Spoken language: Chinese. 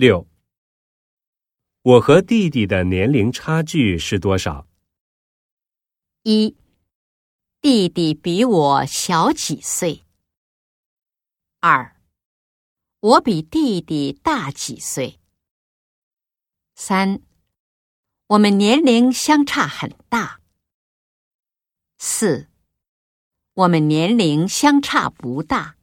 六。我和弟弟的年龄差距是多少？一。弟弟比我小几岁。二。我比弟弟大几岁。三。我们年龄相差很大。四。我们年龄相差不大。